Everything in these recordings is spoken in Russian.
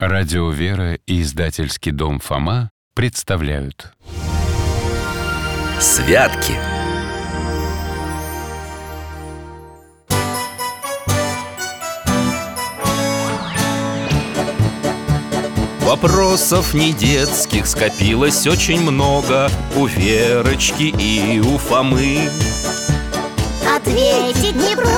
Радио «Вера» и издательский дом «Фома» представляют. Святки. Вопросов не детских скопилось очень много У Верочки и у Фомы. Ответить по-соседски к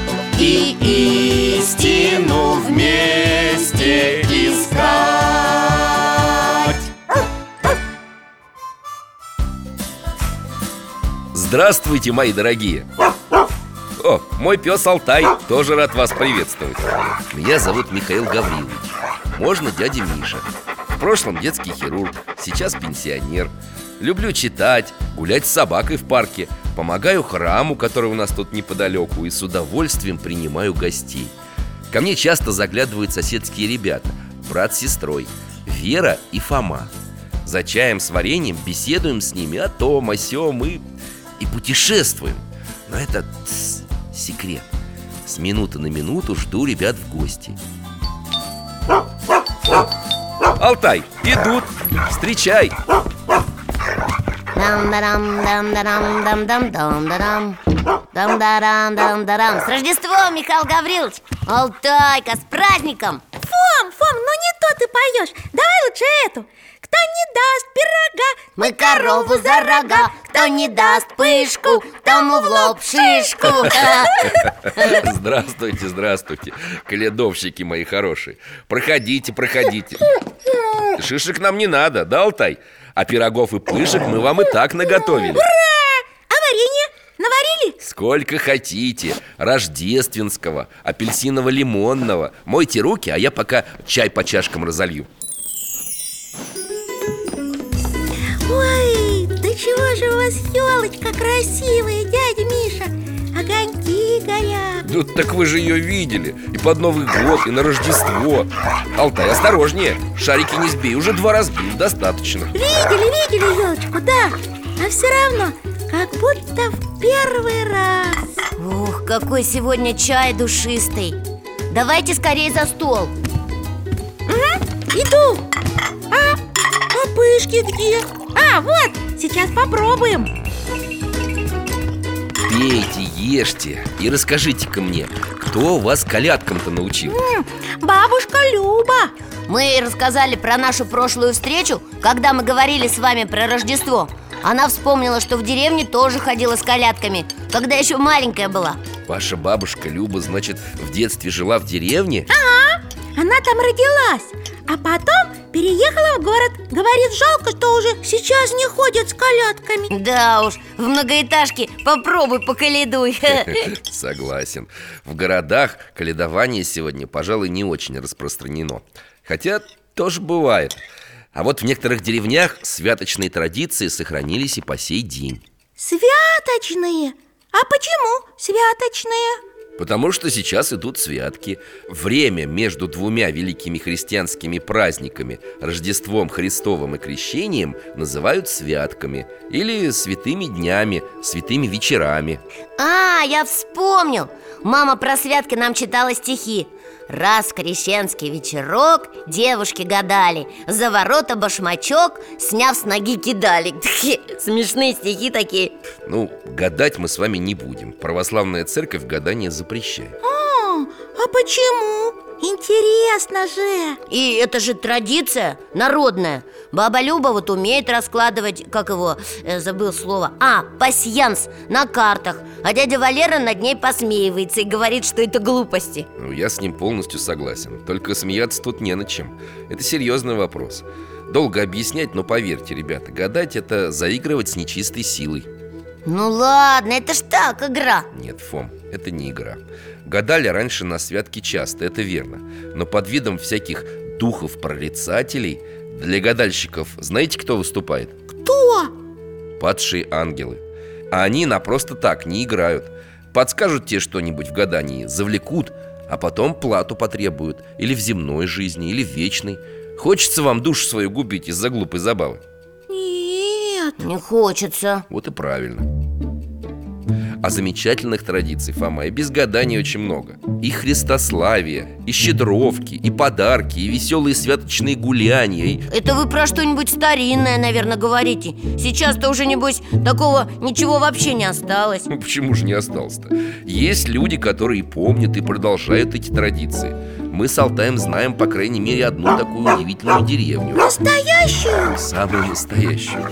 И истину вместе искать. Здравствуйте, мои дорогие! О, мой пес Алтай, тоже рад вас приветствовать. Меня зовут Михаил Гаврилович. Можно дядя Миша. В прошлом детский хирург, сейчас пенсионер Люблю читать, гулять с собакой в парке. Помогаю храму, который у нас тут неподалеку И с удовольствием принимаю гостей. Ко мне часто заглядывают соседские ребята Брат с сестрой Вера и Фома. За чаем с вареньем беседуем с ними о том, о сём и, и путешествуем. Но это тс, секрет. С минуты на минуту жду ребят в гости. Алтай, идут, встречай Дам-дарам-дам-дарам-дам-дам-дам-дарам Дам-дарам-дам-дарам С Рождеством, Михаил Гаврилович! Алтайка, с праздником! Фом, Фом, ну не то ты поешь. Давай лучше эту. Кто не даст пирога Мы корову за рога. Кто не даст пышку Тому в лоб шишку. Здравствуйте, здравствуйте, каледовщики мои хорошие. Проходите, проходите. Шишек нам не надо, да, Алтай? А пирогов и пышек мы вам и так наготовили. А варенье? Наварили? Сколько хотите. Рождественского, апельсиново-лимонного. Мойте руки, а я пока чай по чашкам разолью. Ой, да чего же у вас елочка красивая, дядя Миша? Огоньки горят Ну так вы же ее видели. И под Новый год, и на Рождество. Алтай, осторожнее. Шарики не сбей, уже два разбил, достаточно. Видели, видели елочку, да. А все равно, как будто в первый раз. Ух, какой сегодня чай душистый. Давайте скорее за стол. Иду. А, а пышки где? А, вот, сейчас попробуем Пейте, ешьте и расскажите-ка мне Кто вас колядкам-то научил? М, Бабушка Люба Мы ей рассказали про нашу прошлую встречу Когда мы говорили с вами про Рождество Она вспомнила, что в деревне тоже ходила с колядками Когда еще маленькая была Ваша бабушка Люба, значит, в детстве жила в деревне? Она там родилась А потом переехала в город. Говорит, жалко, что уже сейчас не ходят с колядками. Да уж, в многоэтажке попробуй поколедуй Согласен. В городах каледование сегодня, пожалуй, не очень распространено. Хотя тоже бывает. А вот в некоторых деревнях святочные традиции сохранились и по сей день. Святочные? А почему святочные? Потому что сейчас идут святки. Время между двумя великими христианскими праздниками Рождеством Христовым и Крещением Называют святками Или святыми днями, святыми вечерами. А, я вспомнил. Мама про святки нам читала стихи Раз крещенский вечерок Девушки гадали За ворота башмачок Сняв с ноги кидали. Смешные стихи такие. Ну, гадать мы с вами не будем. Православная церковь гадание запрещает. А, а почему? Интересно же. И это же традиция народная. Баба Люба вот умеет раскладывать, как его, э, забыл слово. А, пасьянс на картах. А дядя Валера над ней посмеивается и говорит, что это глупости. Ну, я с ним полностью согласен. Только смеяться тут не над чем. Это серьезный вопрос. Долго объяснять, но поверьте, ребята Гадать это заигрывать с нечистой силой Ну ладно, это ж так, игра. Нет, Фом, это не игра. Гадали раньше на святки часто, это верно. Но под видом всяких духов-прорицателей Для гадальщиков знаете, кто выступает? Кто? Падшие ангелы. А они на просто так не играют. Подскажут тебе что-нибудь в гадании, завлекут А потом плату потребуют. Или в земной жизни, или в вечной. Хочется вам душу свою губить из-за глупой забавы? Нет. Не хочется. Вот и правильно. А замечательных традиций, Фома, и без гаданий очень много. И христославие, и щедровки, и подарки, и веселые святочные гуляния и... Это вы про что-нибудь старинное, наверное, говорите. Сейчас-то уже, небось, такого ничего вообще не осталось. Ну почему же не осталось-то? Есть люди, которые помнят и продолжают эти традиции. Мы с Алтаем знаем, по крайней мере, одну такую удивительную деревню. Настоящую? Самую настоящую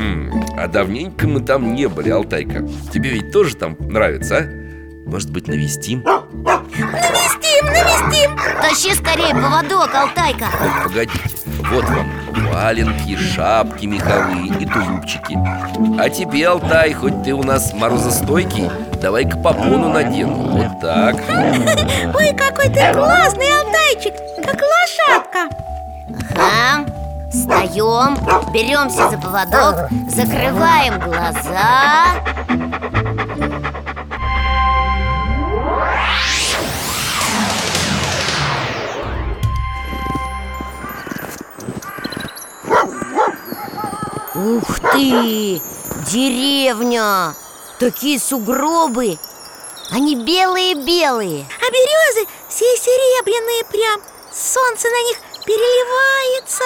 Хм, а давненько мы там не были, Алтайка. Тебе ведь тоже там нравится, а? Может быть, навестим? Навестим, навестим! Тащи скорее поводок, Алтайка! Ой, погодите, вот вам валенки, шапки меховые и тулупчики. А тебе, Алтай, хоть ты у нас морозостойкий Давай-ка попону надену, вот так. Ой, какой ты классный, Алтайчик! Как лошадка! Ага Встаем, беремся за поводок, закрываем глаза Ух ты! Деревня! Такие сугробы! Они белые-белые А березы все серебряные прям Солнце на них переливается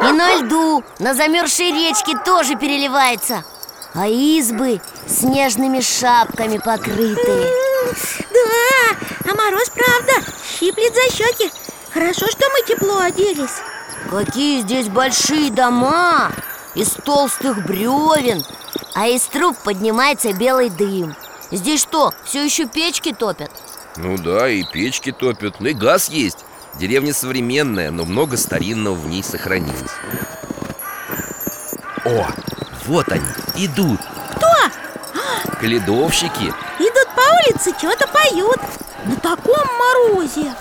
И на льду, на замерзшей речке тоже переливается. А избы снежными шапками покрыты. М, Да, а мороз правда щиплет за щеки. Хорошо, что мы тепло оделись. Какие здесь большие дома! Из толстых бревен А из труб поднимается белый дым. Здесь что, все еще печки топят? Ну да, и печки топят, ну и газ есть Деревня современная, но много старинного в ней сохранилось. О, вот они, идут. Кто? Каледовщики. Идут по улице, что-то поют. На таком морозе.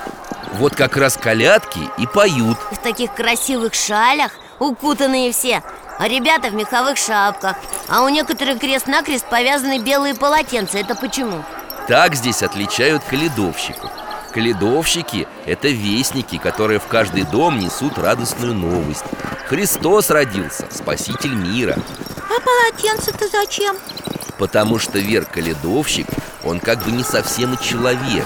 Вот как раз колядки и поют. В таких красивых шалях, укутанные все. А ребята в меховых шапках. А у некоторых крест-накрест повязаны белые полотенца. Это почему? Так здесь отличают каледовщиков Каледовщики – это вестники, которые в каждый дом несут радостную новость. Христос родился, спаситель мира. А полотенце-то зачем? Потому что Вер Каледовщик, он как бы не совсем и человек.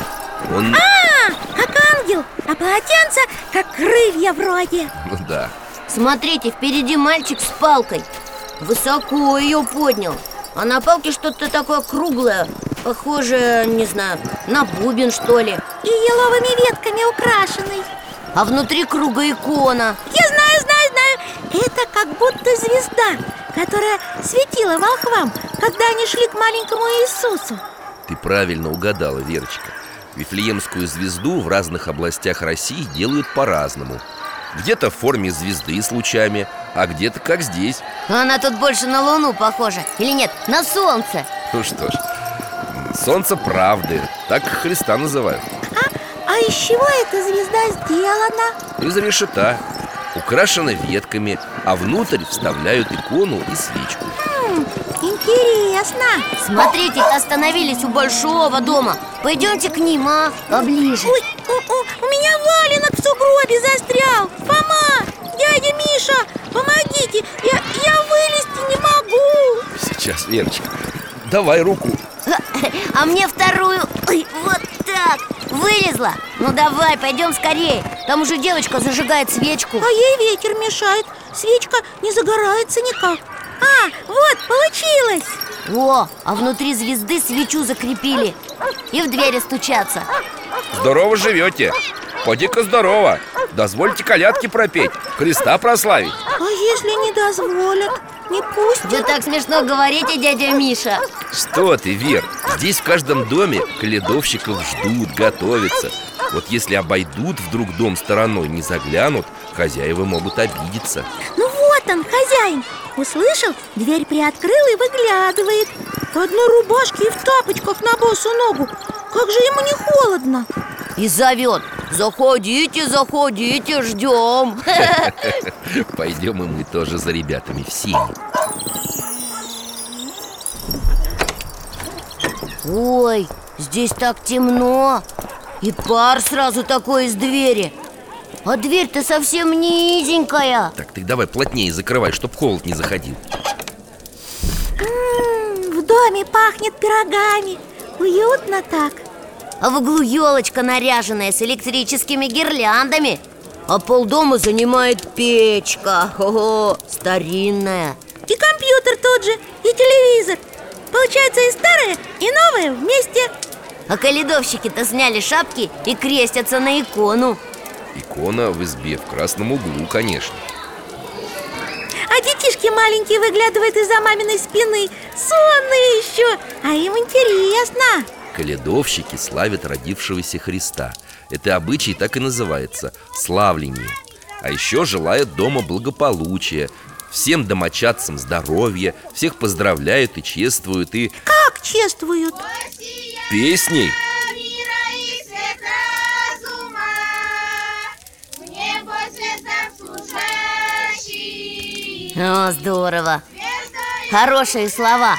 Он, А, как ангел А полотенце как крылья вроде ну да. Смотрите, впереди мальчик с палкой. Высоко ее поднял. А на палке что-то такое круглое Похоже, не знаю, на бубен что ли. И еловыми ветками украшенный. А внутри круга икона. Я знаю, знаю, знаю. Это как будто звезда Которая светила волхвам Когда они шли к маленькому Иисусу. Ты правильно угадала, Верочка. Вифлеемскую звезду в разных областях России делают по-разному. Где-то в форме звезды с лучами, а где-то как здесь. Она тут больше на Луну похожа Или нет, на Солнце. Ну что ж, солнце правды, так Христа называют. А из чего эта звезда сделана? Из решета, украшена ветками, а внутрь вставляют икону и свечку. М, Интересно. Смотрите, остановились у большого дома. Пойдемте к ним, а? Поближе. Ой, у, у- у меня валенок в сугробе застрял. Фома, дядя Миша, помогите. Я, я вылезти не могу. Сейчас, Верочка, давай руку. А мне вторую. Ой, вот так. Вылезла. Ну давай, пойдем скорее. Там уже девочка зажигает свечку. А ей ветер мешает. Свечка не загорается никак. А, вот, получилось. О, а внутри звезды свечу закрепили. И в двери стучатся. Здорово живете Поди-ка здорово. Дозвольте колядки пропеть Христа прославить. А если не дозволят? Не пустят? Вы так смешно говорите, дядя Миша. Что ты, Вер? Здесь в каждом доме каледовщиков ждут, готовятся. Вот если обойдут вдруг дом стороной, не заглянут Хозяева могут обидеться. Ну вот он, хозяин. Услышал, дверь приоткрыл и выглядывает. В одной рубашке и в тапочках на босу ногу. Как же ему не холодно. И зовет Заходите, заходите, ждем. Пойдем и мы тоже за ребятами в синий Ой, здесь так темно. И пар сразу такой из двери. А дверь-то совсем низенькая. Так, ты давай плотнее закрывай, чтоб холод не заходил. М, В доме пахнет пирогами. Уютно так А в углу елочка наряженная с электрическими гирляндами. А полдома занимает печка. Ого, старинная. И компьютер тот же, и телевизор. Получается и старое, и новое вместе. А каледовщики-то сняли шапки и крестятся на икону. Икона в избе в красном углу, конечно. А детишки маленькие выглядывают из-за маминой спины. Сонные еще, а им интересно Каледовщики славят родившегося Христа Это обычай так и называется – славление. А еще желают дома благополучия Всем домочадцам здоровья Всех поздравляют и чествуют И Как чествуют? песней. О, здорово. Хорошие слова.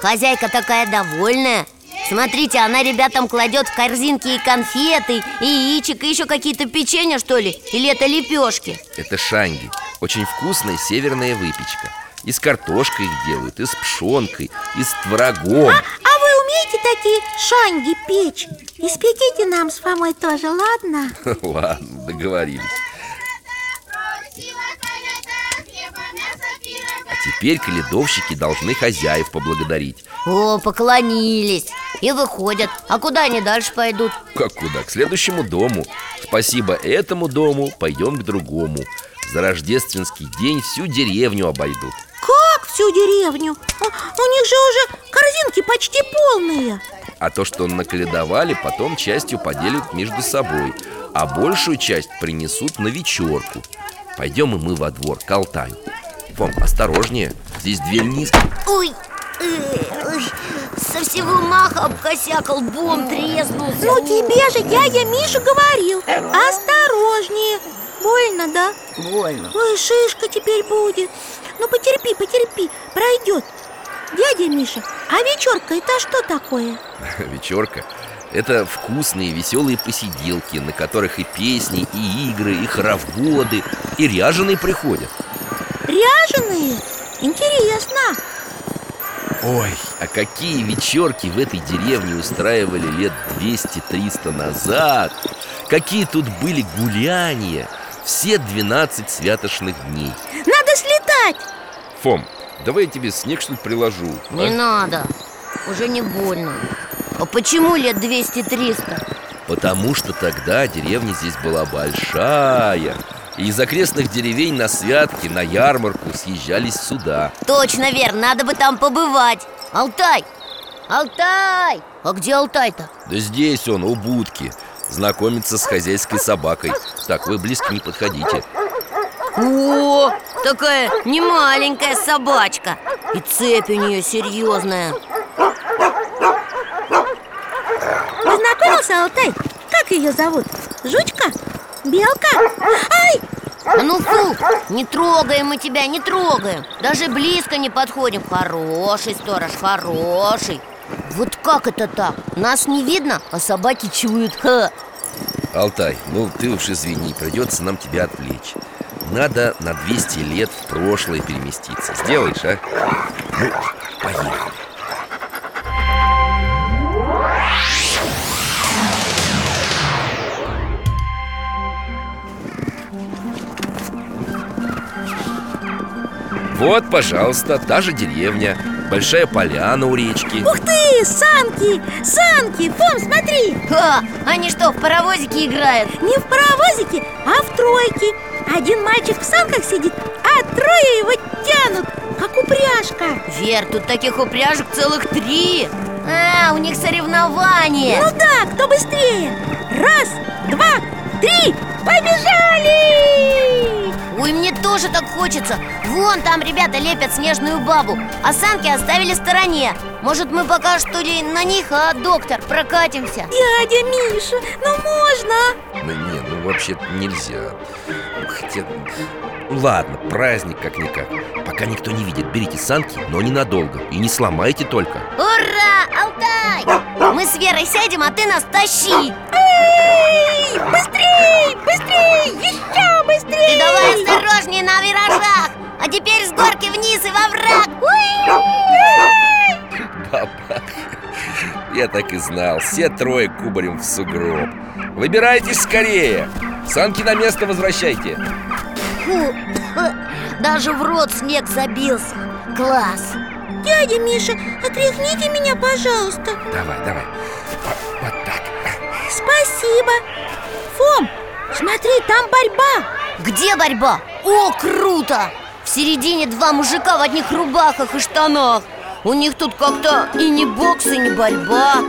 Хозяйка такая довольная Смотрите, она ребятам кладет в корзинки и конфеты, и яичек, и еще какие-то печенья, что ли? Или это лепешки? Это шанги. Очень вкусная северная выпечка. И с картошкой их делают, и с пшенкой, и с творогом. А вы умеете такие шанги печь? Испеките нам с Фомой тоже, ладно? Ладно, договорились теперь каледовщики должны хозяев поблагодарить. О, поклонились. И выходят. А куда они дальше пойдут? Как куда? К следующему дому. Спасибо этому дому, пойдем к другому. За рождественский день всю деревню обойдут Как всю деревню? У, у них же уже корзинки почти полные. А то, что наколедовали, потом частью поделят между собой А большую часть принесут на вечерку. Пойдем и мы во двор, к Алтаю Фом, осторожнее, здесь дверь низкая Ой, э, ой, со всего маха обкосякал, бом треснулся Ну тебе же дядя Миша говорил. Осторожнее. Больно, да? Больно. Ой, шишка теперь будет. Ну потерпи, потерпи, пройдет. Дядя Миша, а вечерка это что такое? Вечерка Это вкусные, веселые посиделки На которых и песни, и игры, и хороводы И ряженые приходят Ряженые? Интересно. Ой, а какие вечерки в этой деревне устраивали лет 200-300 назад? Какие тут были гуляния? Все 12 святошных дней. Надо слетать. Фом, давай я тебе снег что-нибудь приложу? Не а? надо, уже не больно. А почему лет 200-300? Потому что тогда деревня здесь была большая И из окрестных деревень на святки, на ярмарку съезжались сюда Точно, верно, надо бы там побывать Алтай! Алтай! А где Алтай-то? Да здесь он, у будки Знакомиться с хозяйской собакой Так, вы близко не подходите О, такая немаленькая собачка И цепь у нее серьезная Познакомился, Алтай? Как ее зовут? Жучка? Белка? Ай! А ну фу, не трогаем мы тебя, не трогаем Даже близко не подходим Хороший сторож, хороший Вот как это так? Нас не видно, а собаки чуют Ха. Алтай, ну ты уж извини, придется нам тебя отвлечь Надо на 200 лет в прошлое переместиться Сделаешь, а? Ну, поехали Вот, пожалуйста, та же деревня Большая поляна у речки Ух ты, санки! Санки! Фом, смотри! Ха, они что, в паровозике играют? Не в паровозике, а в тройке Один мальчик в санках сидит, а трое его тянут, как упряжка Вер, тут таких упряжек целых три А, у них соревнования Ну да, кто быстрее Раз, два, три, побежали! Ой, мне тоже так хочется Вон там ребята лепят снежную бабу А санки оставили в стороне Может, мы пока что ли на них, а, доктор, прокатимся? Дядя Миша, ну можно? Ну не, вообще нельзя Ну, Хотя, ну ладно, праздник как-никак. Пока никто не видит, берите санки, но ненадолго. И не сломайте только. Ура, Алтай! Мы с Верой сядем, а ты нас тащи. Эй, быстрей, быстрей, еще быстрей. Ты давай осторожнее на виражах А теперь с горки вниз и во враг. Папа, я так и знал. Все трое кубарем в сугроб. Выбирайтесь скорее. Санки на место возвращайте Фу, Даже в рот снег забился. Класс. Дядя Миша, отряхните меня, пожалуйста. Давай, давай. Вот, вот так. Спасибо. Фом, смотри, там борьба. Где борьба? О, круто! В середине два мужика в одних рубахах и штанах. У них тут как-то и не бокс, и не борьба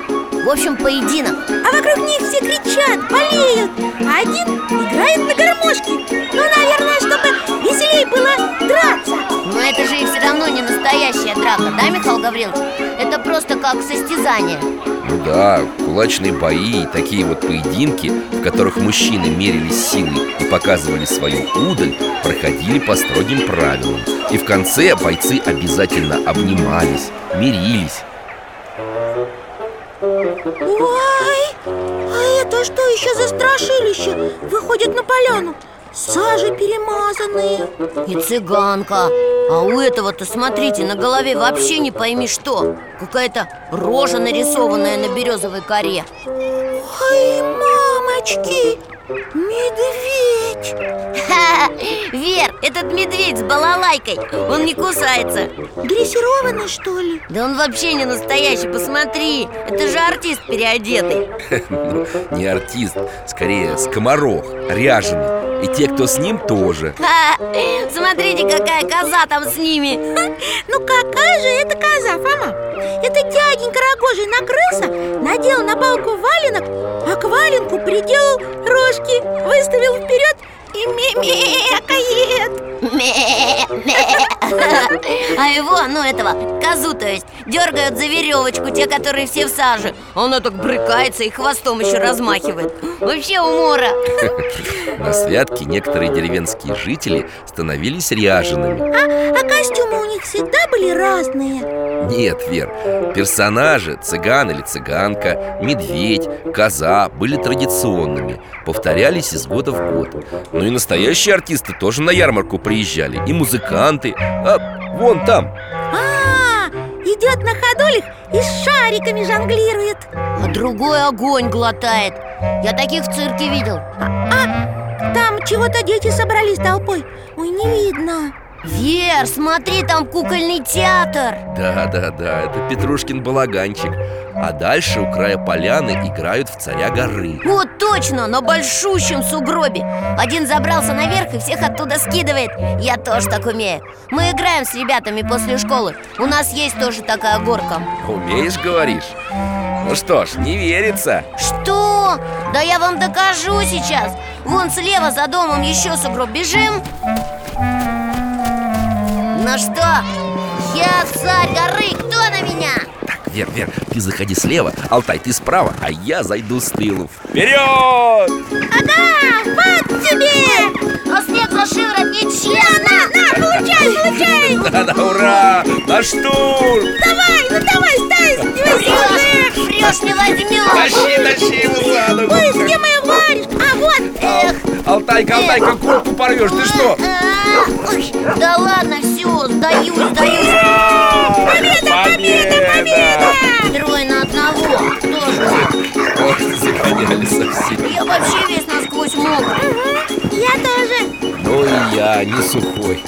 В общем, поединок А вокруг них все кричат, болеют А один играет на гармошке Ну, наверное, чтобы веселее было драться Но это же и все равно не настоящая драка, да, Михаил Гаврилович? Это просто как состязание Ну да, кулачные бои и такие вот поединки, в которых мужчины мерились силой и показывали свою удаль, проходили по строгим правилам. И в конце бойцы обязательно обнимались, мирились. Ой, а это что еще за страшилище? Выходит на поляну. Сажей перемазанные. И цыганка. А у этого-то, смотрите, на голове вообще не пойми что. Какая-то рожа нарисованная на березовой коре. Ой, мамочки, медведь Ха! Вер, этот медведь с балалайкой Он не кусается Дрессированный, что ли? Да он вообще не настоящий, посмотри Это же артист переодетый Ну, не артист, скорее скоморох, ряженый. И те, кто с ним, тоже. Ха! Смотрите, какая коза там с ними Ну какая же это коза, Фома? Это дяденька рогожий накрылся, надел на палку валенок А к валенку приделал рожки, выставил вперед и мемекает Ме, ме. А его, ну этого, козу то есть Дергают за веревочку, те, которые все в саже Она так брыкается и хвостом еще размахивает Вообще умора На святке некоторые деревенские жители становились ряжеными. а, а костюмы у них всегда были разные Нет, Вер, персонажи, цыган или цыганка, медведь, коза были традиционными, повторялись из года в год. Ну и настоящие артисты тоже на ярмарку приезжали, и музыканты. А, вон там, А, идет на ходулях и с шариками жонглирует. А другой огонь глотает. Я таких в цирке видел. А, там чего-то дети собрались толпой. Ой, не видно Вер, смотри, там кукольный театр. Да-да-да, это Петрушкин балаганчик. А дальше у края поляны играют в царя горы Вот точно, на большущем сугробе. Один забрался наверх и всех оттуда скидывает. Я тоже так умею. Мы играем с ребятами после школы. У нас есть тоже такая горка. Умеешь, говоришь? Ну что ж, не верится. Что? Да я вам докажу сейчас. Вон слева за домом еще сугроб. Бежим Ну что? Я царь горы, кто на меня? Так, Вер, Вер, ты заходи слева, Алтай, ты справа, а я зайду с тылу Вперед! Ага, вот тебе! Но снег за шиворот нечестно На, получай, получай! Да-да, ура! На штурм! Давай, ну давай, стай, Врешь, врешь, не возьмешь Тащи, тащи его за ногу! Ой, где моя варежка? А вот, Эх, Алтайка, Алтайка, куртку порвешь, ты что? а, ой, Да ладно, все, сдаюсь, сдаюсь Победа, победа, победа! Трое на одного, тоже Ох, ты загоняли совсем Я вообще весь насквозь мокрый я тоже И я, не сухой.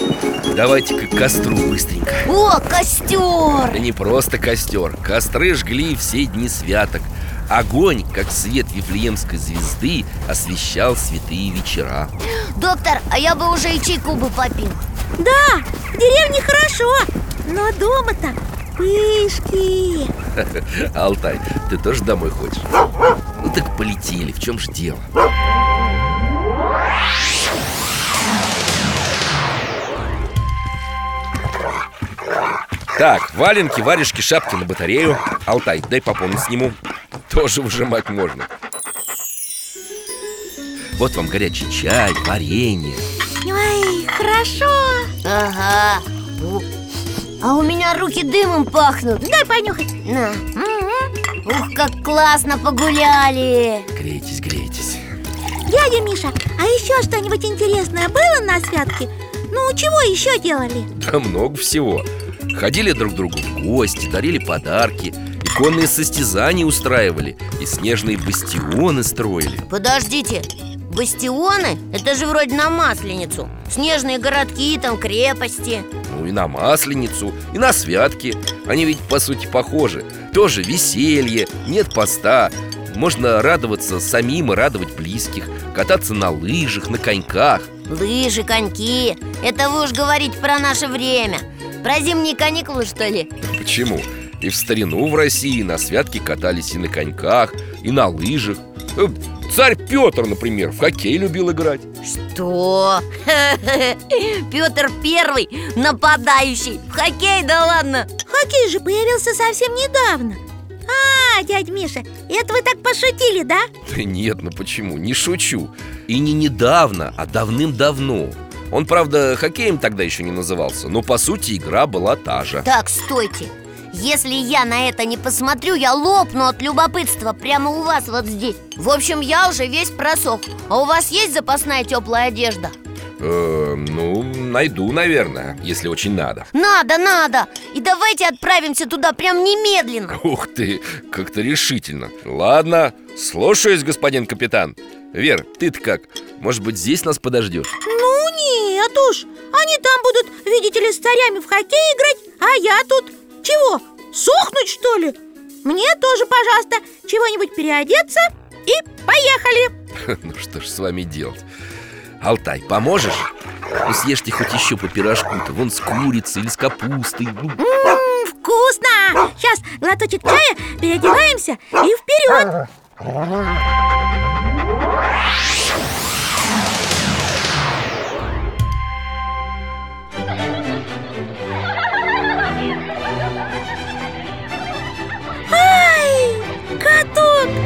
Давайте-ка к костру быстренько. О, костер! Да не просто костер. Костры жгли все дни святок. Огонь, как свет Вифлеемской звезды, освещал святые вечера. Доктор, а я бы уже и чайку бы попил. Да, в деревне хорошо Но дома-то пышки. Алтай, ты тоже домой хочешь? Ну так полетели, в чем же дело? Так, валенки, варежки, шапки на батарею. Алтай, дай попомнить сниму. Тоже выжимать можно. Вот вам горячий чай, варенье. Ой, хорошо. Ага. А у меня руки дымом пахнут. Дай понюхать. На. Ух, как классно погуляли. Грейтесь, грейтесь. Дядя Миша, а еще что-нибудь интересное было на святке? Ну, чего еще делали? Да много всего Ходили друг к другу в гости, дарили подарки Иконные состязания устраивали И снежные бастионы строили. Подождите, бастионы? Это же вроде на Масленицу. Снежные городки, там крепости. Ну и на Масленицу, и на святки. Они ведь по сути похожи. Тоже веселье, нет поста. Можно радоваться самим и радовать близких Кататься на лыжах, на коньках. Лыжи, коньки Это вы уж говорите про наше время Про зимние каникулы, что ли? Почему? И в старину в России на святки катались и на коньках, и на лыжах Э, Царь Петр, например, в хоккей любил играть Что? Петр Первый нападающий В хоккей, да ладно Хоккей же появился совсем недавно А, дядь Миша, это вы так пошутили, да? Да нет, ну почему? Не шучу И не недавно, а давным-давно Он, правда, хоккеем тогда еще не назывался Но по сути игра была та же. Так, стойте. Если я на это не посмотрю, я лопну от любопытства Прямо у вас вот здесь. В общем, я уже весь просох. А у вас есть запасная теплая одежда? Э, Ну, найду, наверное, если очень надо. Надо, надо! И давайте отправимся туда прям немедленно! Ух ты, как-то решительно. Ладно, слушаюсь, господин капитан. Вер, ты-то как? Может быть, здесь нас подождешь? Ну нет уж Они там будут, видите ли, с царями в хоккей играть А я тут чего, сохнуть что ли? Мне тоже, пожалуйста, чего-нибудь переодеться И поехали Ну что ж с вами делать? Алтай, поможешь? Ну съешьте хоть еще по пирожку-то Вон с курицей или с капустой Ну, М, Вкусно! Сейчас глоточек чая, переодеваемся и вперед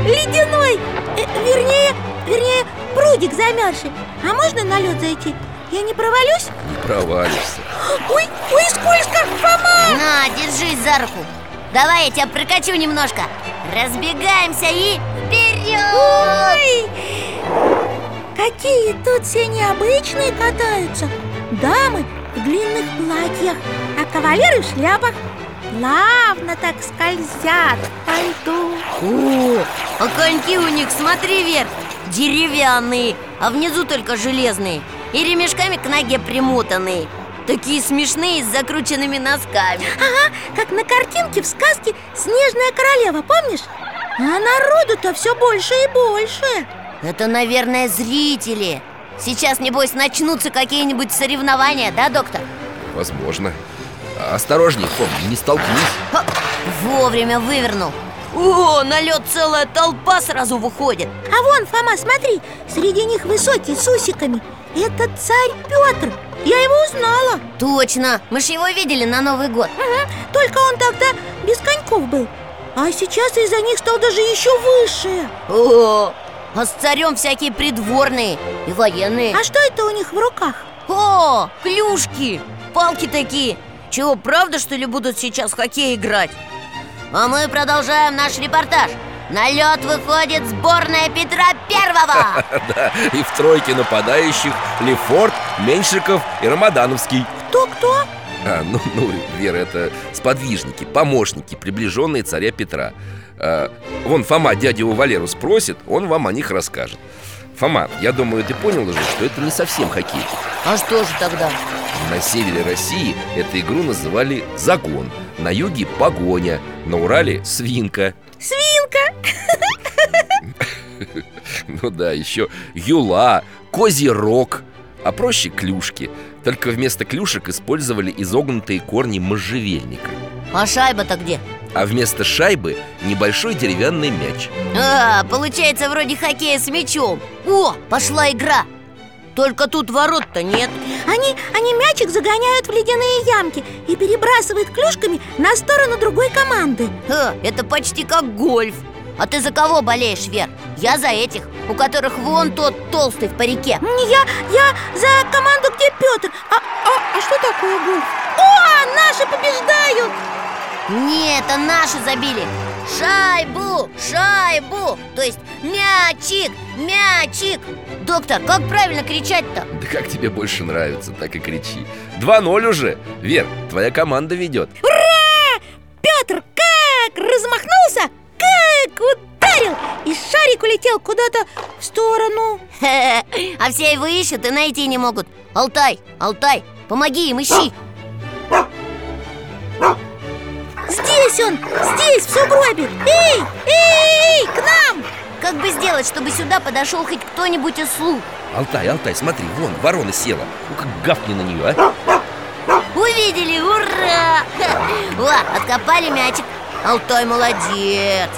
ледяной Э, Вернее, вернее, прудик замерзший А можно на лед зайти? Я не провалюсь? не провалишься Ой, ой, скользко, Фома! На, держись за руку Давай я тебя прокачу немножко Разбегаемся и вперед! Ой! Какие тут все необычные катаются Дамы в длинных платьях, а кавалеры в шляпах Плавно так скользят по льду. О, а коньки у них, смотри вверх Деревянные, а внизу только железные И ремешками к ноге примотанные. Такие смешные с закрученными носками. Ага, как на картинке в сказке «Снежная королева», помнишь? А народу-то все больше и больше. Это, наверное, зрители. Сейчас, небось, начнутся какие-нибудь соревнования, да, доктор? Возможно Осторожней, Фом, не столкнись. Ха, вовремя вывернул. О, на лед целая толпа сразу выходит. А вон, Фома, смотри, среди них высокий с усиками. Это царь Петр Я его узнала. Точно, мы же его видели на Новый год. Мгм, Только он тогда без коньков был. А сейчас из-за них стал даже еще выше. О, а с царем всякие придворные и военные. А что это у них в руках? О, клюшки, палки такие Чего, правда, что ли, будут сейчас в хоккей играть? А мы продолжаем наш репортаж. На лед выходит сборная Петра Первого. Да, и в тройке нападающих Лефорт, Меньшиков и Рамадановский. Кто-кто? А, ну, ну, Вера, это сподвижники, помощники, приближенные царя Петра. А, Вон Фома дядю Валеру спросит, он вам о них расскажет Фома, я думаю, ты понял уже, что это не совсем хоккей А что же тогда? На севере России эту игру называли «загон» На юге – «погоня», на Урале – «свинка» Свинка! Ну да, еще юла, козий рог А проще клюшки Только вместо клюшек использовали изогнутые корни можжевельника А шайба-то где? А вместо шайбы небольшой деревянный мяч А, получается вроде хоккея с мячом О, пошла игра Только тут ворот-то нет Они, они мячик загоняют в ледяные ямки И перебрасывают клюшками на сторону другой команды Ха, Это почти как гольф А ты за кого болеешь, Вер? Я за этих, у которых вон тот толстый в парике Не, Я, я за команду, где Петр а, а, а что такое был? О, наши побеждают! Нет, это наши забили. Шайбу, шайбу. То есть мячик, мячик. Доктор, как правильно кричать-то? Да как тебе больше нравится, так и кричи. 2-0 уже. Вер, твоя команда ведет. Петр как размахнулся, как ударил! И шарик улетел куда-то в сторону. А все его ищут и найти не могут. Алтай, Алтай, помоги им, ищи Здесь он, здесь, в сугробе Эй, эй, эй, к нам! Как бы сделать, чтобы сюда подошел хоть кто-нибудь из слуг? Алтай, Алтай, смотри, вон, ворона села. Ну как гавкни на нее, а? Увидели, ура! О, откопали мячик. Алтай молодец.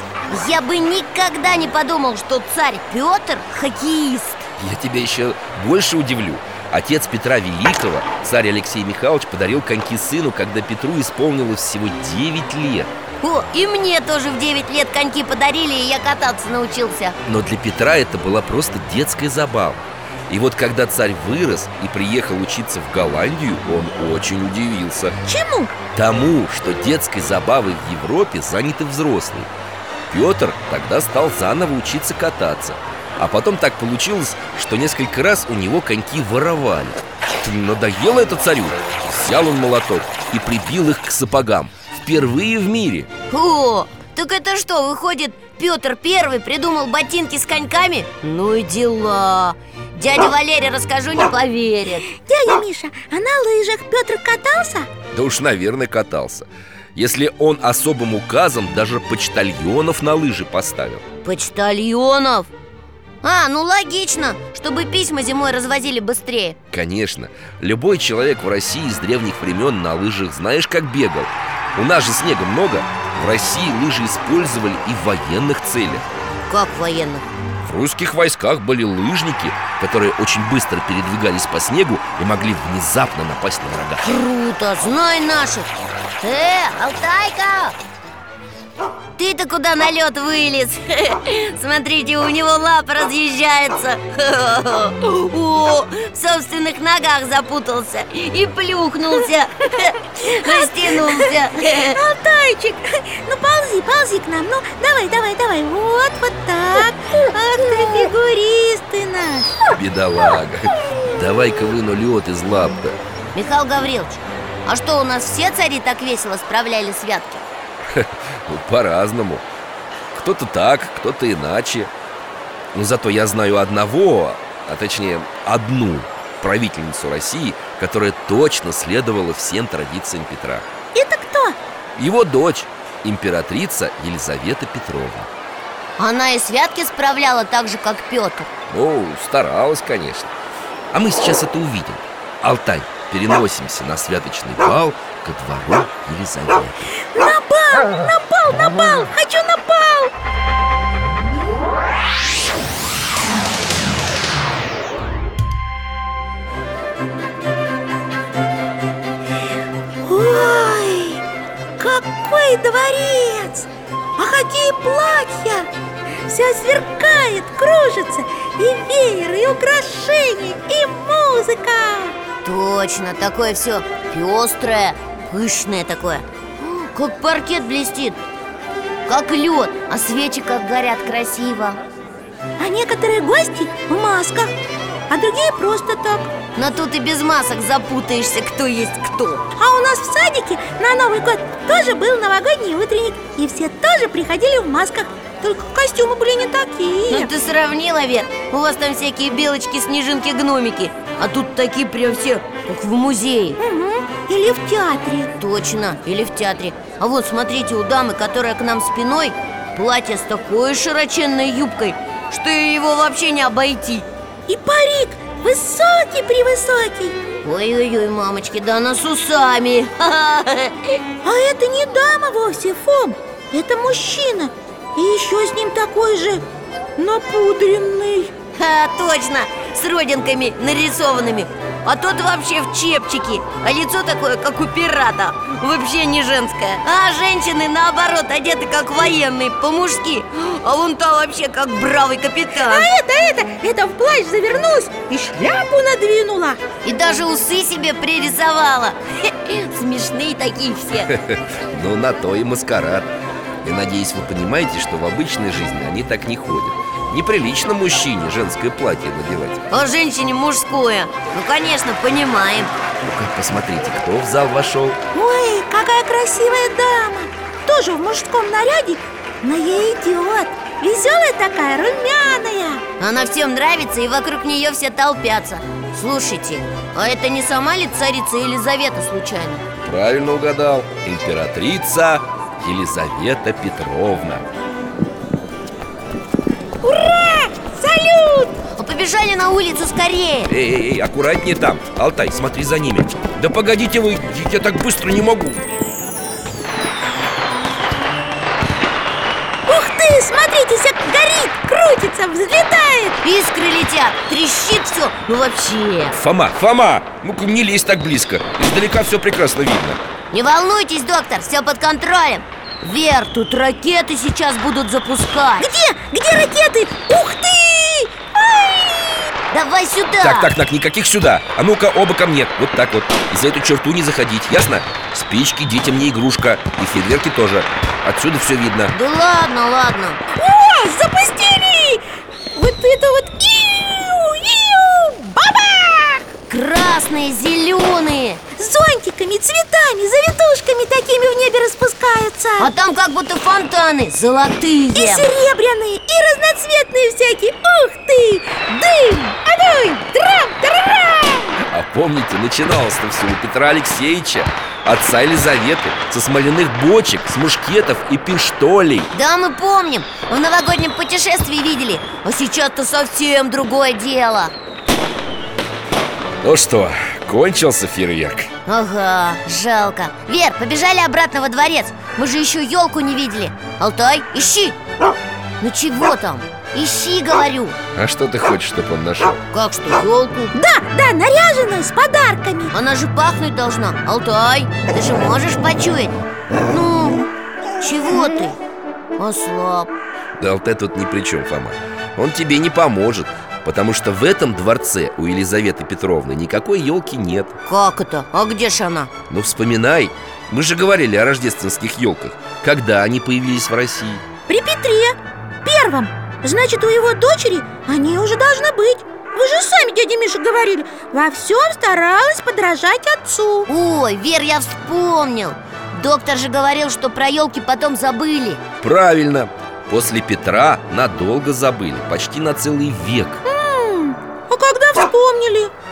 Я бы никогда не подумал, что царь Петр хоккеист. Я тебя еще больше удивлю Отец Петра Великого, царь Алексей Михайлович, подарил коньки сыну, когда Петру исполнилось всего 9 лет. О, и мне тоже в 9 лет коньки подарили, и я кататься научился. Но для Петра это была просто детская забава. И вот когда царь вырос и приехал учиться в Голландию, он очень удивился. Чему? Тому, что детской забавой в Европе заняты взрослые. Петр тогда стал заново учиться кататься А потом так получилось, что несколько раз у него коньки воровали. Надоело это царю. Взял он молоток и прибил их к сапогам. Впервые в мире. О, так это что, выходит, Петр Первый придумал ботинки с коньками? Ну и дела. Дядя Валерий расскажу, не поверит. Дядя Миша, а на лыжах Петр катался? Да уж, наверное, катался. Если он особым указом даже почтальонов на лыжи поставил. Почтальонов? А, ну логично, чтобы письма зимой развозили быстрее. Конечно, любой человек в России с древних времен на лыжах знаешь как бегал? У нас же снега много. В России лыжи использовали и в военных целях. Как военных? В русских войсках были лыжники, которые очень быстро передвигались по снегу и могли внезапно напасть на врага. Круто, знай наших! Э, Алтайка! Ты-то куда на лед вылез? Смотрите, у него лапа разъезжается. О, в собственных ногах запутался И плюхнулся. Растянулся. Алтайчик, ну ползи, ползи к нам Ну, давай, давай, давай Вот, вот так. Ах ты фигурист ты наш. Бедолага. Давай-ка выну лед из лап-то Михаил Гаврилович, а что, у нас все цари так весело справляли святки? Ну, По-разному. Кто-то так, кто-то иначе. Но зато я знаю одного, а точнее одну правительницу России Которая точно следовала всем традициям Петра. Это кто? Его дочь, императрица Елизавета Петровна. Она и святки справляла так же, как Петр. Ну, старалась, конечно. А мы сейчас это увидим. Алтай, переносимся на святочный бал ко двору Елизаветы На бал, на бал, на бал Хочу на бал Ой, какой дворец! А какие платья! Все сверкает, кружится И веер, и украшения, и музыка! Точно, такое все пестрое, пышное такое. Как паркет блестит. Как лед, а свечи как горят красиво. А некоторые гости в масках А другие просто так. Но тут и без масок запутаешься, кто есть кто. А у нас в садике на Новый год тоже был новогодний утренник И все тоже приходили в масках. Только костюмы были не такие. Ну ты сравнила, Вер. У вас там всякие белочки, снежинки, гномики. А тут такие прям все, как в музее. Мгм. Или в театре. Точно, или в театре. А вот смотрите, у дамы, которая к нам спиной Платье с такой широченной юбкой Что его вообще не обойти. И парик высокий-превысокий. Ой-ой-ой, мамочки, да она с усами. А это не дама вовсе, Фом. Это мужчина. И еще с ним такой же напудренный. Ха, точно, с родинками нарисованными а тот вообще в чепчике. А лицо такое, как у пирата. Вообще не женское. А женщины, наоборот, одеты как военные, по-мужски. А вон та вообще как бравый капитан. А это, это, это в плащ завернулась и шляпу надвинула. И даже усы себе пририсовала. Смешные такие все. Ну, на то и маскарад. Я надеюсь, вы понимаете, что в обычной жизни они так не ходят Неприлично мужчине женское платье надевать. А женщине мужское. Ну, конечно, понимаем. Ну-ка, посмотрите, кто в зал вошел? Ой, какая красивая дама. Тоже в мужском наряде, но ей идет. Веселая такая, румяная. Она всем нравится, и вокруг нее все толпятся. Слушайте, а это не сама ли царица Елизавета случайно? Правильно угадал. Императрица Елизавета Петровна Салют! А побежали на улицу скорее. Эй, эй, эй, аккуратнее там. Алтай, смотри за ними. Да погодите вы, я так быстро не могу. Ух ты, смотрите, все горит, крутится, взлетает. Искры летят, трещит все Ну вообще. Фома, Фома, ну-ка не лезь так близко. Издалека все прекрасно видно. Не волнуйтесь, доктор, все под контролем Вер, тут ракеты сейчас будут запускать Где? Где ракеты? Ух ты! Давай сюда Так, так, так, никаких сюда А ну-ка, оба ко мне, вот так вот И за эту черту не заходить, ясно? Спички детям не игрушка И фейерверки тоже Отсюда все видно Да ладно, ладно О, запустили! Вот это вот иу, иу, бабах! Красные, зеленые Зонтиками, цветами, завитушками такими в небе распускаются. А там как будто фонтаны, золотые. И серебряные, и разноцветные всякие. Ух ты! Дым, огонь, трам, тарарам А помните, начиналось-то все у Петра Алексеевича. Отца Елизаветы Со смоляных бочек, с мушкетов и пиштолей. Да, мы помним, в новогоднем путешествии видели. А сейчас-то совсем другое дело Ну что, кончился фейерверк? Ага, жалко. Вер, побежали обратно во дворец. Мы же еще елку не видели. Алтай, ищи. Ну чего там? Ищи, говорю. А что ты хочешь, чтобы он нашел? Как что, елку? Да, да, наряженную, с подарками. Она же пахнуть должна. Алтай, ты же можешь почуять? Ну, чего ты? Ослаб. Да Алтай тут ни при чем, Фома. Он тебе не поможет Потому что в этом дворце у Елизаветы Петровны никакой елки нет. Как это? А где ж она? Ну вспоминай Мы же говорили о рождественских елках Когда они появились в России? При Петре, первом. Значит, у его дочери они уже должны быть. Вы же сами, дядя Миша, говорили. Во всем старалась подражать отцу. Ой, Вер, я вспомнил. Доктор же говорил, что про елки потом забыли. Правильно. После Петра надолго забыли Почти на целый век?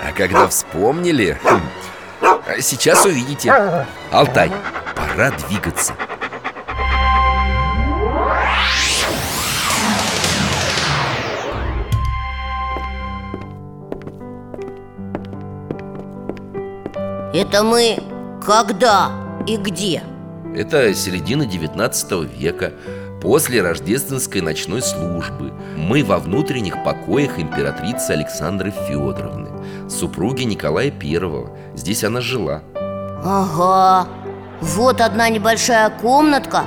А когда вспомнили хм, Сейчас увидите. Алтай, пора двигаться. Это мы когда и где? Это середина 19 века После рождественской ночной службы. Мы во внутренних покоях императрицы Александры Федоровны Супруги Николая Первого. Здесь она жила. Ага, вот одна небольшая комнатка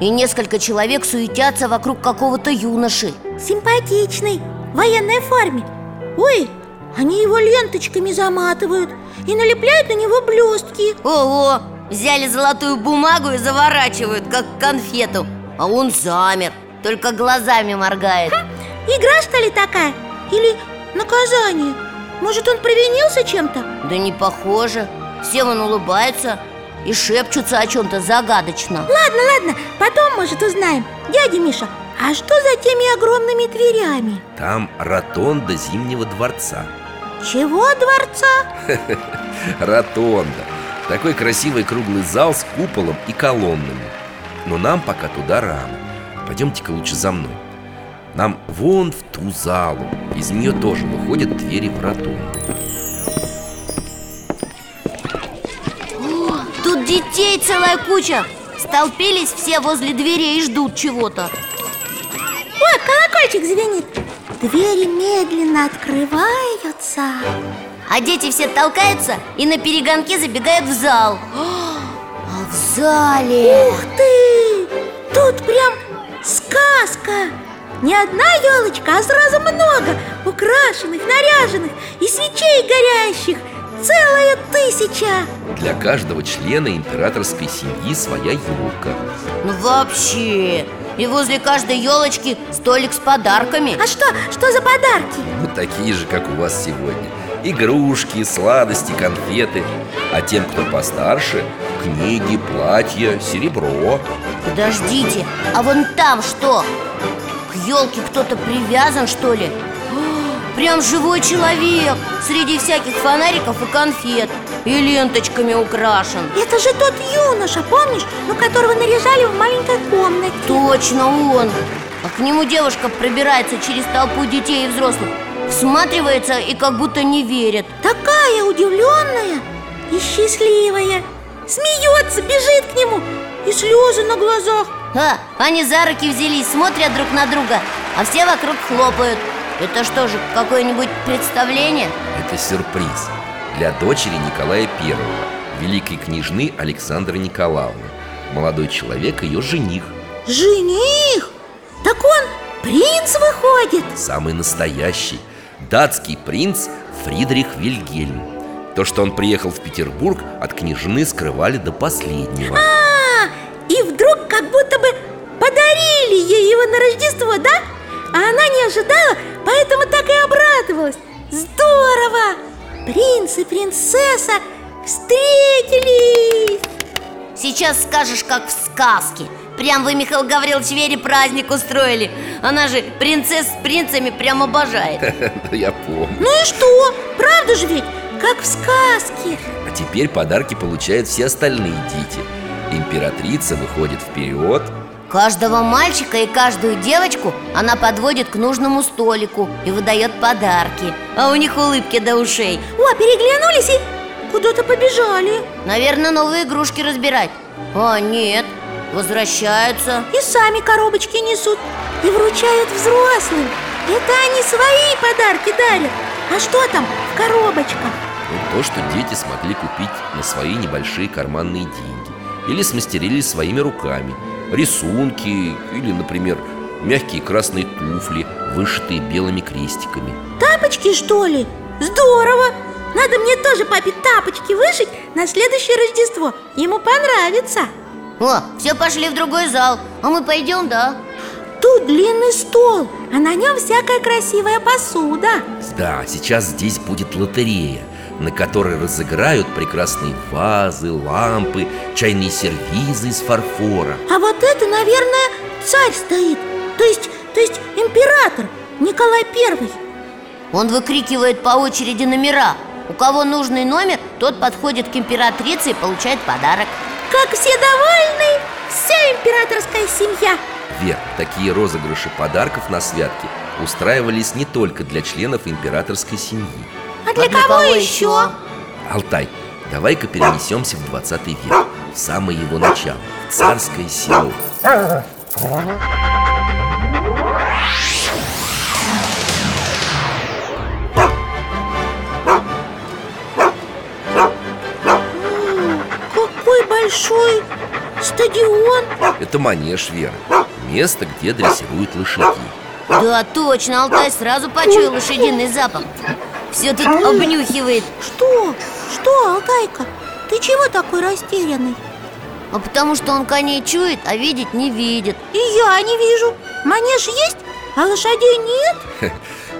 И несколько человек суетятся вокруг какого-то юноши. Симпатичный, в военной форме. Ой, они его ленточками заматывают И налепляют на него блестки. Ого, взяли золотую бумагу и заворачивают, как конфету. А он замер, только глазами моргает. Игра, что ли, такая? Или наказание? Может, он провинился чем-то? Да не похоже. Все вон улыбаются и шепчутся о чем-то загадочно. Ладно, ладно, потом, может, узнаем. Дядя Миша, а что за теми огромными дверями? Там ротонда Зимнего дворца. Чего дворца? Ротонда. Такой красивый круглый зал с куполом и колоннами. Но нам пока туда рано. Пойдемте-ка лучше за мной Нам вон в ту залу. Из нее тоже выходят двери в ротонду Тут детей целая куча. Столпились все возле дверей и ждут чего-то. Вот колокольчик звенит. Двери медленно открываются. А дети все толкаются и на перегонки забегают в зал. А в зале. Ух ты! Тут прям сказка! Не одна елочка, а сразу много Украшенных, наряженных и свечей горящих. Целая тысяча. Для каждого члена императорской семьи своя елка. Ну вообще И возле каждой елочки столик с подарками. А что, что за подарки? Ну, такие же, как у вас сегодня. Игрушки, сладости, конфеты. А тем, кто постарше Книги, платья, серебро. Подождите, а вон там что? К елке кто-то привязан, что ли? О, Прям живой человек Среди всяких фонариков и конфет И ленточками украшен Это же тот юноша, помнишь? Ну, которого наряжали в маленькой комнате Точно он А к нему девушка пробирается через толпу детей и взрослых Всматривается и как будто не верит Такая удивленная и счастливая Смеется, бежит к нему И слезы на глазах А, они за руки взялись, смотрят друг на друга А все вокруг хлопают. Это что же, какое-нибудь представление? Это сюрприз Для дочери Николая I Великой княжны Александры Николаевны. Молодой человек ее жених. Жених? Так он принц выходит? Самый настоящий Датский принц Фридрих Вильгельм. То, что он приехал в Петербург От княжны скрывали до последнего. А, его на Рождество, да? А она не ожидала, поэтому так и обрадовалась Здорово! Принц и принцесса встретились! Сейчас скажешь, как в сказке Прям вы, Михаил Гаврилович, Вере праздник устроили Она же принцесс с принцами прям обожает Я помню Ну и что? Правда же ведь? Как в сказке А теперь подарки получают все остальные дети Императрица выходит вперед Каждого мальчика и каждую девочку она подводит к нужному столику и выдает подарки. А у них улыбки до ушей. О, переглянулись и куда-то побежали. Наверное, новые игрушки разбирать. А нет, возвращаются. И сами коробочки несут И вручают взрослым. Это они свои подарки дарят. А что там в коробочках? Ну, то, что дети смогли купить на свои небольшие карманные деньги Или смастерили своими руками Рисунки или, например, мягкие красные туфли, вышитые белыми крестиками Тапочки, что ли? Здорово! Надо мне тоже папе тапочки вышить на следующее Рождество Ему понравится О, все пошли в другой зал А мы пойдем, да? Тут длинный стол, а на нем всякая красивая посуда Да, сейчас здесь будет лотерея на которой разыграют прекрасные вазы, лампы, чайные сервизы из фарфора. А вот это, наверное, царь стоит То есть, то есть император Николай Первый. Он выкрикивает по очереди номера. У кого нужный номер, тот подходит к императрице и получает подарок. Как все довольны, вся императорская семья! Вер, такие розыгрыши подарков на святки устраивались не только для членов императорской семьи А для, А для кого, кого еще? Алтай, давай-ка перенесемся в 20 век В самое его начало, в царское село. Какой большой стадион! Это манеж, Вера Место, где дрессируют лошадей Да, точно, Алтай сразу почуял лошадиный запах Все тут обнюхивает. Что? Что, Алтайка? Ты чего такой растерянный? А потому что он коней чует, а видеть не видит. И я не вижу. Манеж есть, а лошадей нет?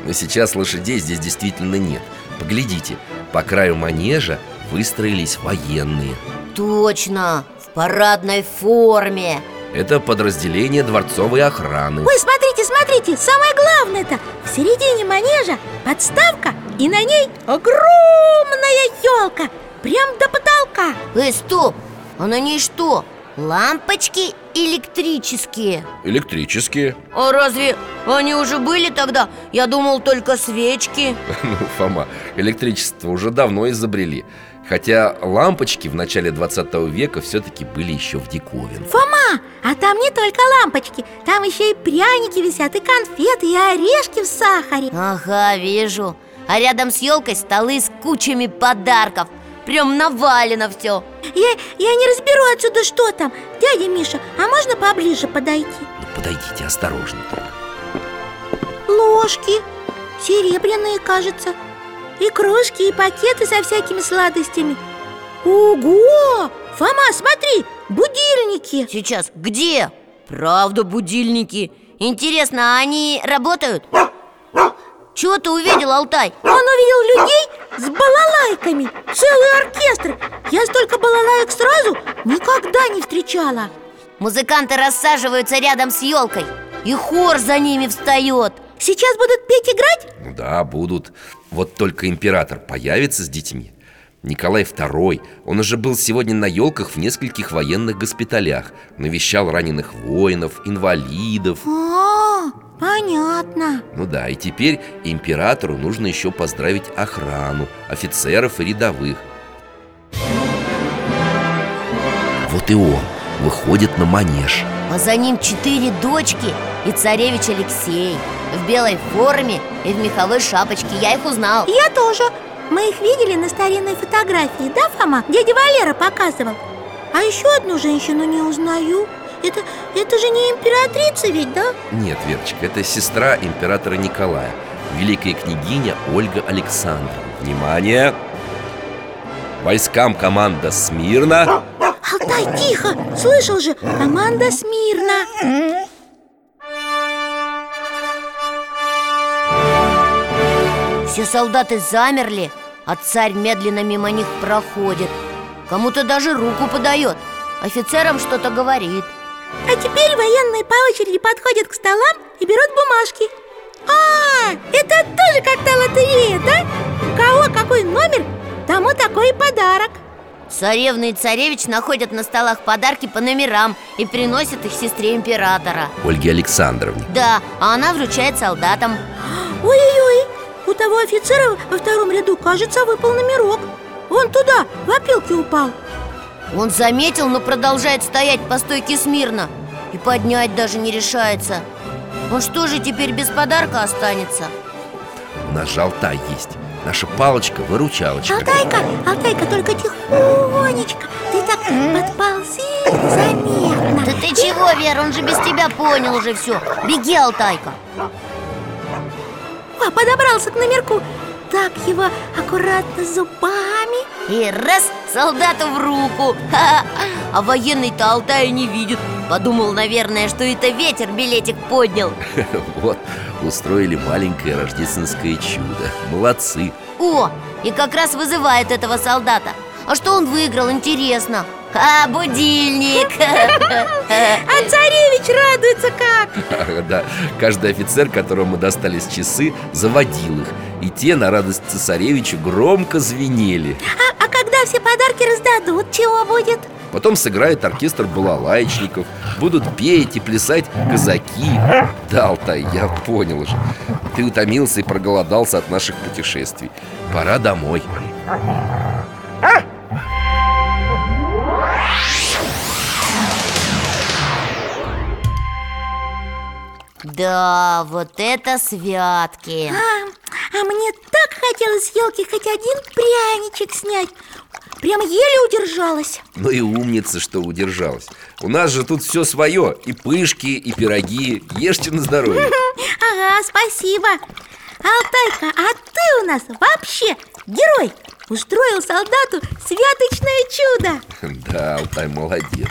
Но сейчас лошадей здесь действительно нет. Поглядите, по краю манежа выстроились военные. Точно, в парадной форме. Это подразделение дворцовой охраны. Ой, смотрите, смотрите, самое главное-то. В середине манежа подставка И на ней огромная елка Прям до потолка. Эй, стоп, а на ней что? Лампочки электрические? Электрические. А разве они уже были тогда? Я думал, только свечки. Ну, Фома, электричество уже давно изобрели. Хотя лампочки в начале 20 века все-таки были еще в диковинку. Фома, а там не только лампочки Там еще и пряники висят, и конфеты, и орешки в сахаре. Ага, вижу А рядом с елкой столы с кучами подарков. Прям навалено все Я, я не разберу отсюда, что там. Дядя Миша, а можно поближе подойти? Ну, подойдите осторожно только. Ложки. Серебряные, кажется. И кружки, и пакеты со всякими сладостями. Ого! Фома, смотри, будильники. Сейчас, где? Правда, будильники. Интересно, они работают? Чего ты увидел, Алтай? Он увидел людей с балалайками Целый оркестр. Я столько балалаек сразу никогда не встречала. Музыканты рассаживаются рядом с елкой И хор за ними встает Сейчас будут петь играть? Ну да, будут. Вот только император появится с детьми. Николай II, он уже был сегодня на елках в нескольких военных госпиталях. Навещал раненых воинов, инвалидов. А, понятно. Ну да, и теперь императору нужно еще поздравить охрану, офицеров и рядовых. Вот и он выходит на манеж. А за ним четыре дочки и царевич Алексей. В белой форме и в меховой шапочке. Я их узнал. Я тоже. Мы их видели на старинной фотографии, да, Фома? Дядя Валера показывал. А еще одну женщину не узнаю это, это же не императрица ведь, да? Нет, Верочка, это сестра императора Николая Великая княгиня Ольга Александровна. Внимание! Войскам команда смирно Алтай, тихо! Слышал же, команда смирно Все солдаты замерли, а царь медленно мимо них проходит. Кому-то даже руку подает. Офицерам что-то говорит А теперь военные по очереди подходят к столам и берут бумажки. А, это тоже как та лотерея, да? У кого какой номер, тому такой и подарок. Царевна и царевич находят на столах подарки по номерам И приносят их сестре императора. Ольге Александровне. Да, а она вручает солдатам. Ой-ой-ой, у того офицера во втором ряду, кажется, выпал номерок. Вон туда, в опилки упал Он заметил, но продолжает стоять по стойке смирно. И поднять даже не решается. Он что же теперь без подарка останется? У нас же Алтай есть. Наша палочка-выручалочка Алтайка, Алтайка, только тихонечко. Ты так подползи заметно Да ты чего, Вера, он же без тебя понял уже все Беги, Алтайка. О, подобрался к номерку. Так его аккуратно зубами. И раз солдату в руку. Ха-ха. А военный-то Алтая не видит. Подумал, наверное, что это ветер билетик поднял. Вот, устроили маленькое рождественское чудо. Молодцы. О, и как раз вызывает этого солдата. А что он выиграл, интересно? А, будильник. А царевич радуется как? Да, каждый офицер, которому достались часы, заводил их. И те на радость цесаревичу громко звенели. А, когда все подарки раздадут, чего будет? Потом сыграет оркестр балалайчников Будут петь и плясать казаки. Да, Алтай, я понял уже. Ты утомился и проголодался от наших путешествий. Пора домой. Да, вот это святки. А, а мне так хотелось елки хоть один пряничек снять Прям еле удержалась. Ну и умница, что удержалась. У нас же тут все свое И пышки, и пироги. Ешьте на здоровье. Ага, спасибо. Алтайка, а ты у нас вообще герой? Устроил солдату святочное чудо. Да, Алтай молодец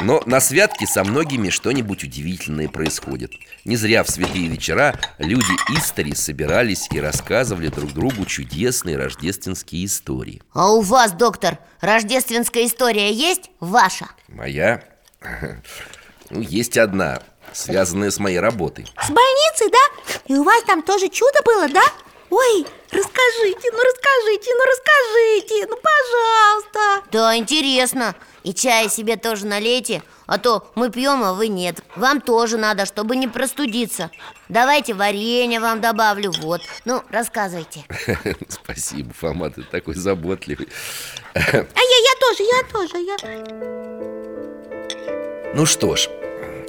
но на святке со многими что-нибудь удивительное происходит Не зря в святые вечера люди истори собирались и рассказывали друг другу чудесные рождественские истории А у вас, доктор, рождественская история есть? Ваша? Моя? Ну, есть одна, связанная с моей работой С больницей, да? И у вас там тоже чудо было, да? Ой, расскажите, ну расскажите, ну расскажите, ну пожалуйста Да, интересно И чая себе тоже налейте А то мы пьем, а вы нет. Вам тоже надо, чтобы не простудиться. Давайте варенье вам добавлю Вот, ну, рассказывайте. Спасибо, Фома, ты такой заботливый. А я, я тоже, я тоже, я... Ну что ж,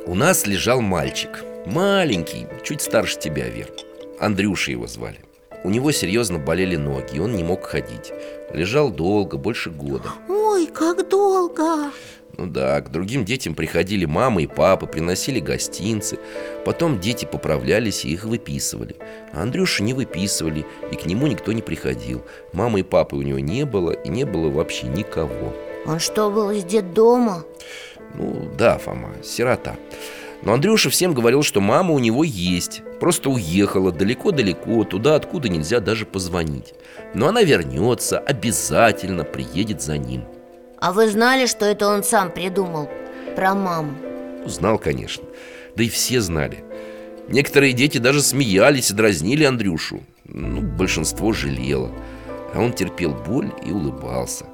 у нас лежал мальчик. Маленький, чуть старше тебя, Вер. Андрюша его звали у него серьезно болели ноги, и он не мог ходить. Лежал долго, больше года. Ой, как долго! Ну да, к другим детям приходили мама и папа, приносили гостинцы. Потом дети поправлялись и их выписывали. А Андрюшу не выписывали, и к нему никто не приходил. Мамы и папы у него не было, и не было вообще никого. Он что, был из детдома? Ну да, Фома, сирота но Андрюша всем говорил, что мама у него есть. Просто уехала далеко-далеко, туда, откуда нельзя даже позвонить. Но она вернется, обязательно приедет за ним. А вы знали, что это он сам придумал? Про маму? Знал, конечно. Да и все знали. Некоторые дети даже смеялись и дразнили Андрюшу. Ну, большинство жалело. А он терпел боль и улыбался.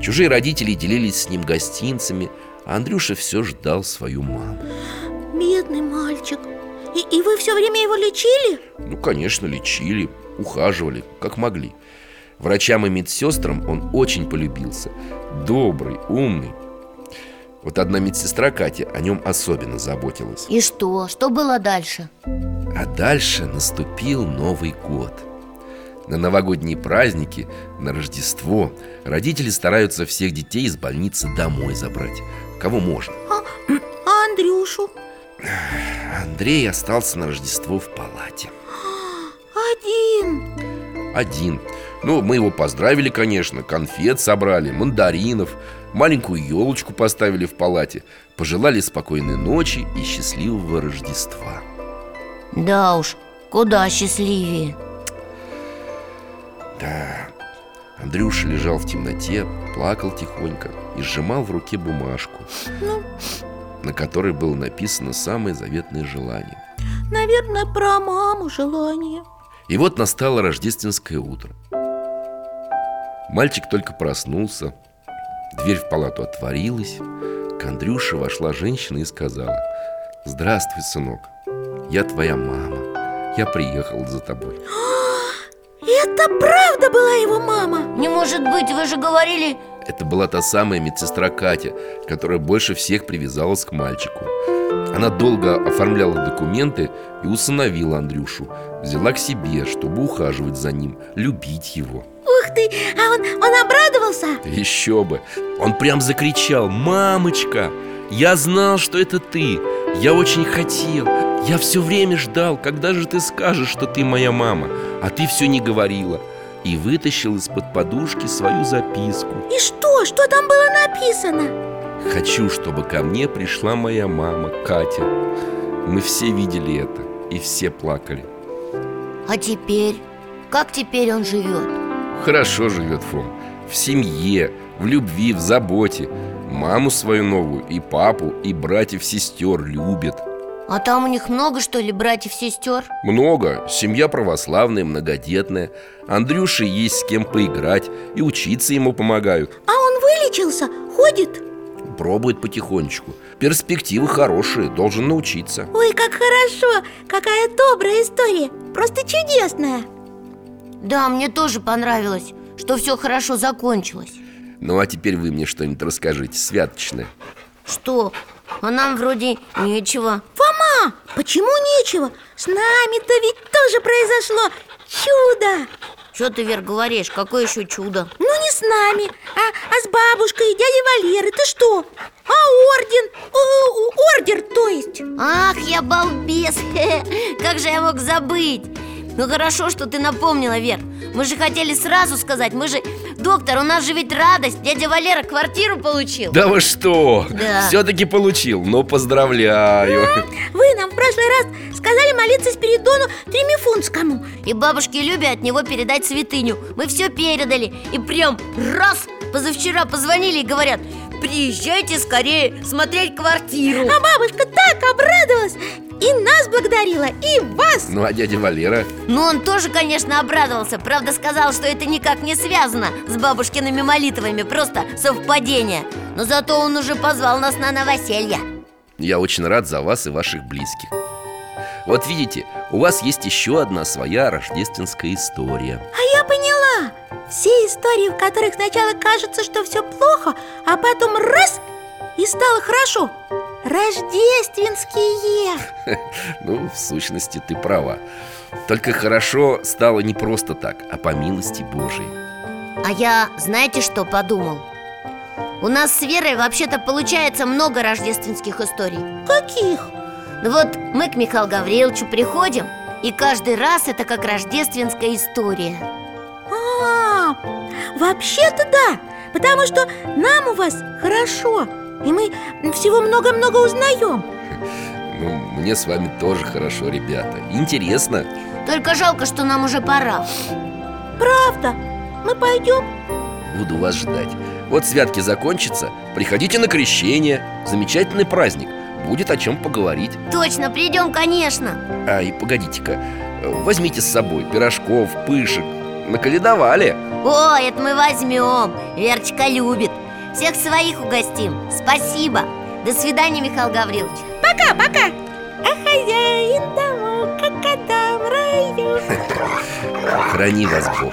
Чужие родители делились с ним гостинцами А Андрюша все ждал свою маму Бедный мальчик и, и вы все время его лечили? Ну, конечно, лечили, ухаживали, как могли Врачам и медсестрам он очень полюбился Добрый, умный Вот одна медсестра Катя о нем особенно заботилась И что? Что было дальше? А дальше наступил Новый год на новогодние праздники, на Рождество Родители стараются всех детей из больницы домой забрать Кого можно А, а Андрюшу? Андрей остался на Рождество в палате. Один? Один. Ну, мы его поздравили, конечно. Конфет собрали, мандаринов Маленькую елочку поставили в палате. Пожелали спокойной ночи и счастливого Рождества. Да уж, куда счастливее. Да, Андрюша лежал в темноте, плакал тихонько И сжимал в руке бумажку. Ну, На которой было написано самое заветное желание наверное, про маму желание. И вот настало рождественское утро. Мальчик только проснулся Дверь в палату отворилась К Андрюше вошла женщина и сказала Здравствуй, сынок Я твоя мама Я приехал за тобой Это правда была его мама? Не может быть, вы же говорили Это была та самая медсестра Катя Которая больше всех привязалась к мальчику. Она долго оформляла документы и усыновила Андрюшу. Взяла к себе, чтобы ухаживать за ним, любить его. Ух ты, а он, он обрадовался? Еще бы! Он прям закричал Мамочка, я знал, что это ты. Я очень хотел. Я все время ждал, когда же ты скажешь, что ты моя мама? А ты все не говорила И вытащил из-под подушки свою записку И что? Что там было написано? Хочу, чтобы ко мне пришла моя мама, Катя Мы все видели это И все плакали А теперь? Как теперь он живет? Хорошо живет Фом В семье, в любви, в заботе Маму свою новую, и папу, и братьев-сестер любит А там у них много, что ли, братьев-сестер? Много, семья православная, многодетная Андрюше есть с кем поиграть И учиться ему помогают А он вылечился? Ходит? Пробует потихонечку Перспективы хорошие, должен научиться Ой, как хорошо! Какая добрая история! Просто чудесная! Да, мне тоже понравилось, что все хорошо закончилось Ну а теперь вы мне что-нибудь расскажите, святочное Что? А нам вроде нечего Фома, почему нечего? С нами-то ведь тоже произошло чудо Что ты, Вер, говоришь? Какое еще чудо? Ну не с нами, а, а с бабушкой и дядей Валерой Ты что? А орден? О, ордер, то есть Ах, я балбес! Как же я мог забыть? Ну хорошо, что ты напомнила, Вер. Мы же хотели сразу сказать Мы же... Доктор, у нас же ведь радость Дядя Валера квартиру получил. Да вы что? Да. Все-таки получил, но поздравляю. Вы нам в прошлый раз сказали молиться Спиридону Тремифунскому. И бабушке Любе от него передать святыню. Мы все передали. И прям раз Позавчера позвонили и говорят Приезжайте скорее смотреть квартиру. А бабушка так обрадовалась И нас благодарила, и вас. Ну а дядя Валера? Ну, он тоже, конечно, обрадовался. Правда, сказал, что это никак не связано С бабушкиными молитвами. Просто совпадение. Но зато он уже позвал нас на новоселье. Я очень рад за вас и ваших близких. Вот видите, у вас есть еще одна своя рождественская история. А я поняла Все истории, в которых сначала кажется, что все плохо А потом раз и стало хорошо. Рождественские! Ну, в сущности, ты права. Только хорошо стало не просто так, а по милости Божией. А я, знаете, что подумал? У нас с Верой вообще-то получается много рождественских историй. Каких? Ну вот мы к Михаилу Гавриловичу приходим И каждый раз это как рождественская история А, вообще-то да Потому что нам у вас хорошо И мы всего много-много узнаем. Ну, мне с вами тоже хорошо, ребята. Интересно. Только жалко, что нам уже пора. Правда Мы пойдем? Буду вас ждать. Вот святки закончатся Приходите на крещение. Замечательный праздник Будет о чем поговорить. Точно, придем, конечно. А, и погодите-ка Возьмите с собой пирожков, пышек Наколедовали. О, это мы возьмем. Верочка любит. Всех своих угостим. Спасибо. До свидания, Михаил Гаврилович. Пока-пока А хозяин домов, как в раю. Храни вас Бог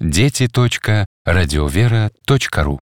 дети.радиовера.ру.